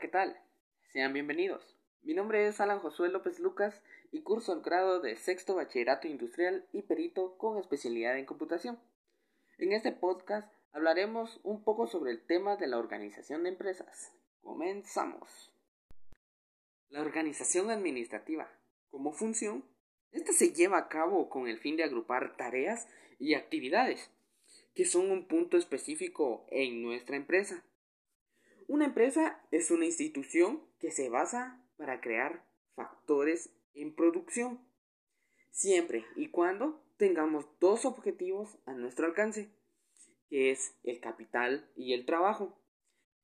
¿qué tal? Sean bienvenidos. Mi nombre es Alan Josué López Lucas y curso el grado de sexto bachillerato industrial y perito con especialidad en computación. En este podcast hablaremos un poco sobre el tema de la organización de empresas. Comenzamos. La organización administrativa, como función, esta se lleva a cabo con el fin de agrupar tareas y actividades que son un punto específico en nuestra empresa. Una empresa es una institución que se basa para crear factores en producción, siempre y cuando tengamos dos objetivos a nuestro alcance, que es el capital y el trabajo,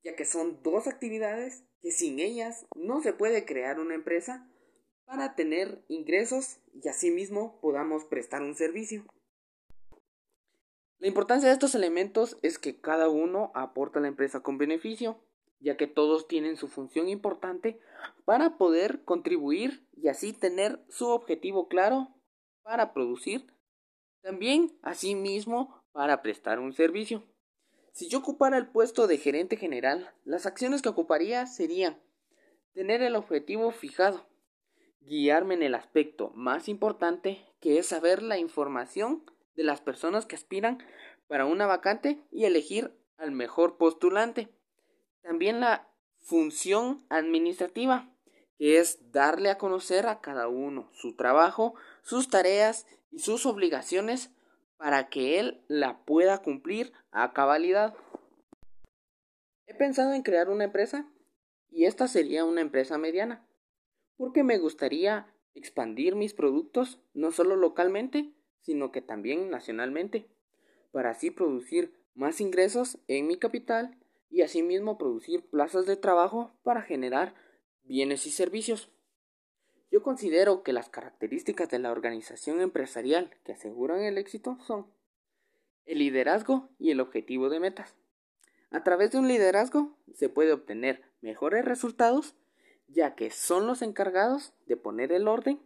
ya que son dos actividades que sin ellas no se puede crear una empresa para tener ingresos y asimismo podamos prestar un servicio. La importancia de estos elementos es que cada uno aporta a la empresa con beneficio, ya que todos tienen su función importante para poder contribuir y así tener su objetivo claro para producir, también asimismo para prestar un servicio. Si yo ocupara el puesto de gerente general, las acciones que ocuparía serían tener el objetivo fijado, guiarme en el aspecto más importante que es saber la información de las personas que aspiran para una vacante y elegir al mejor postulante. También la función administrativa, que es darle a conocer a cada uno su trabajo, sus tareas y sus obligaciones para que él la pueda cumplir a cabalidad. He pensado en crear una empresa y esta sería una empresa mediana, porque me gustaría expandir mis productos no solo localmente, sino que también nacionalmente, para así producir más ingresos en mi capital y asimismo producir plazas de trabajo para generar bienes y servicios. Yo considero que las características de la organización empresarial que aseguran el éxito son el liderazgo y el objetivo de metas. A través de un liderazgo se puede obtener mejores resultados ya que son los encargados de poner el orden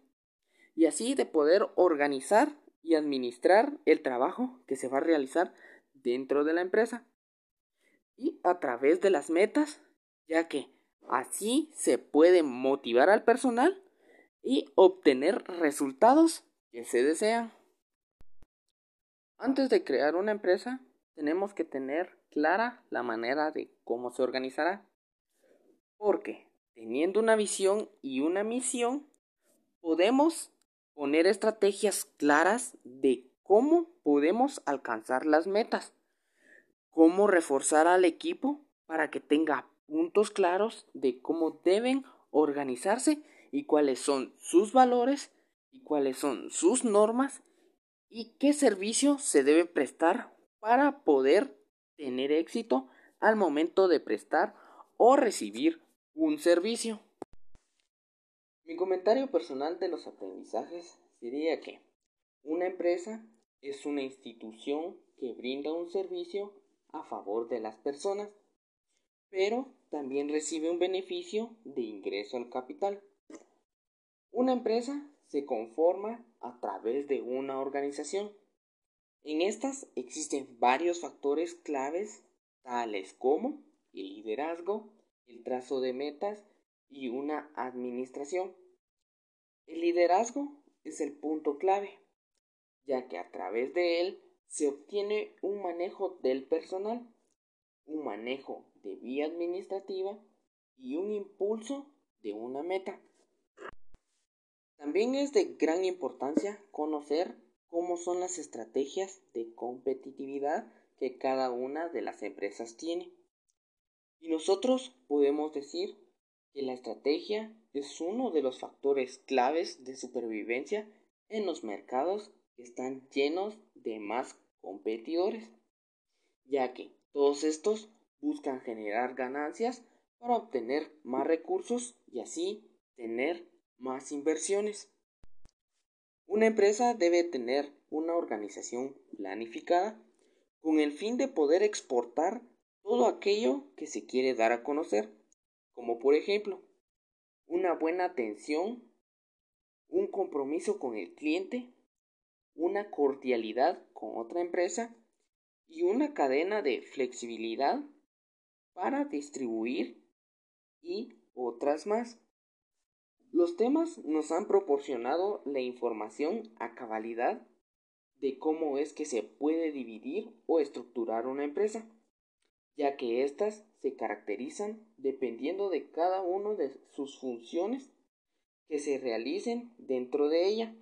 y así de poder organizar y administrar el trabajo que se va a realizar dentro de la empresa y a través de las metas, ya que así se puede motivar al personal y obtener resultados que se desean. Antes de crear una empresa, tenemos que tener clara la manera de cómo se organizará. Porque teniendo una visión y una misión, podemos poner estrategias claras de cómo podemos alcanzar las metas, cómo reforzar al equipo para que tenga puntos claros de cómo deben organizarse y cuáles son sus valores y cuáles son sus normas y qué servicio se debe prestar para poder tener éxito al momento de prestar o recibir un servicio. Mi comentario personal de los aprendizajes sería que una empresa es una institución que brinda un servicio a favor de las personas, pero también recibe un beneficio de ingreso al capital. Una empresa se conforma a través de una organización. En estas existen varios factores claves tales como el liderazgo, el trazo de metas y una administración. El liderazgo es el punto clave, ya que a través de él se obtiene un manejo del personal, un manejo de vía administrativa y un impulso de una meta. También es de gran importancia conocer cómo son las estrategias de competitividad que cada una de las empresas tiene. Y nosotros podemos decir que la estrategia es uno de los factores claves de supervivencia en los mercados que están llenos de más competidores, ya que todos estos buscan generar ganancias para obtener más recursos y así tener más inversiones. Una empresa debe tener una organización planificada con el fin de poder exportar todo aquello que se quiere dar a conocer como por ejemplo una buena atención, un compromiso con el cliente, una cordialidad con otra empresa y una cadena de flexibilidad para distribuir y otras más. Los temas nos han proporcionado la información a cabalidad de cómo es que se puede dividir o estructurar una empresa, ya que éstas se caracterizan dependiendo de cada una de sus funciones que se realicen dentro de ella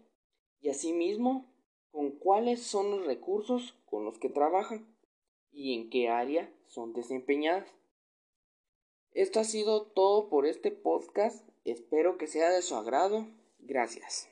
y asimismo con cuáles son los recursos con los que trabajan y en qué área son desempeñadas. Esto ha sido todo por este podcast. Espero que sea de su agrado. Gracias.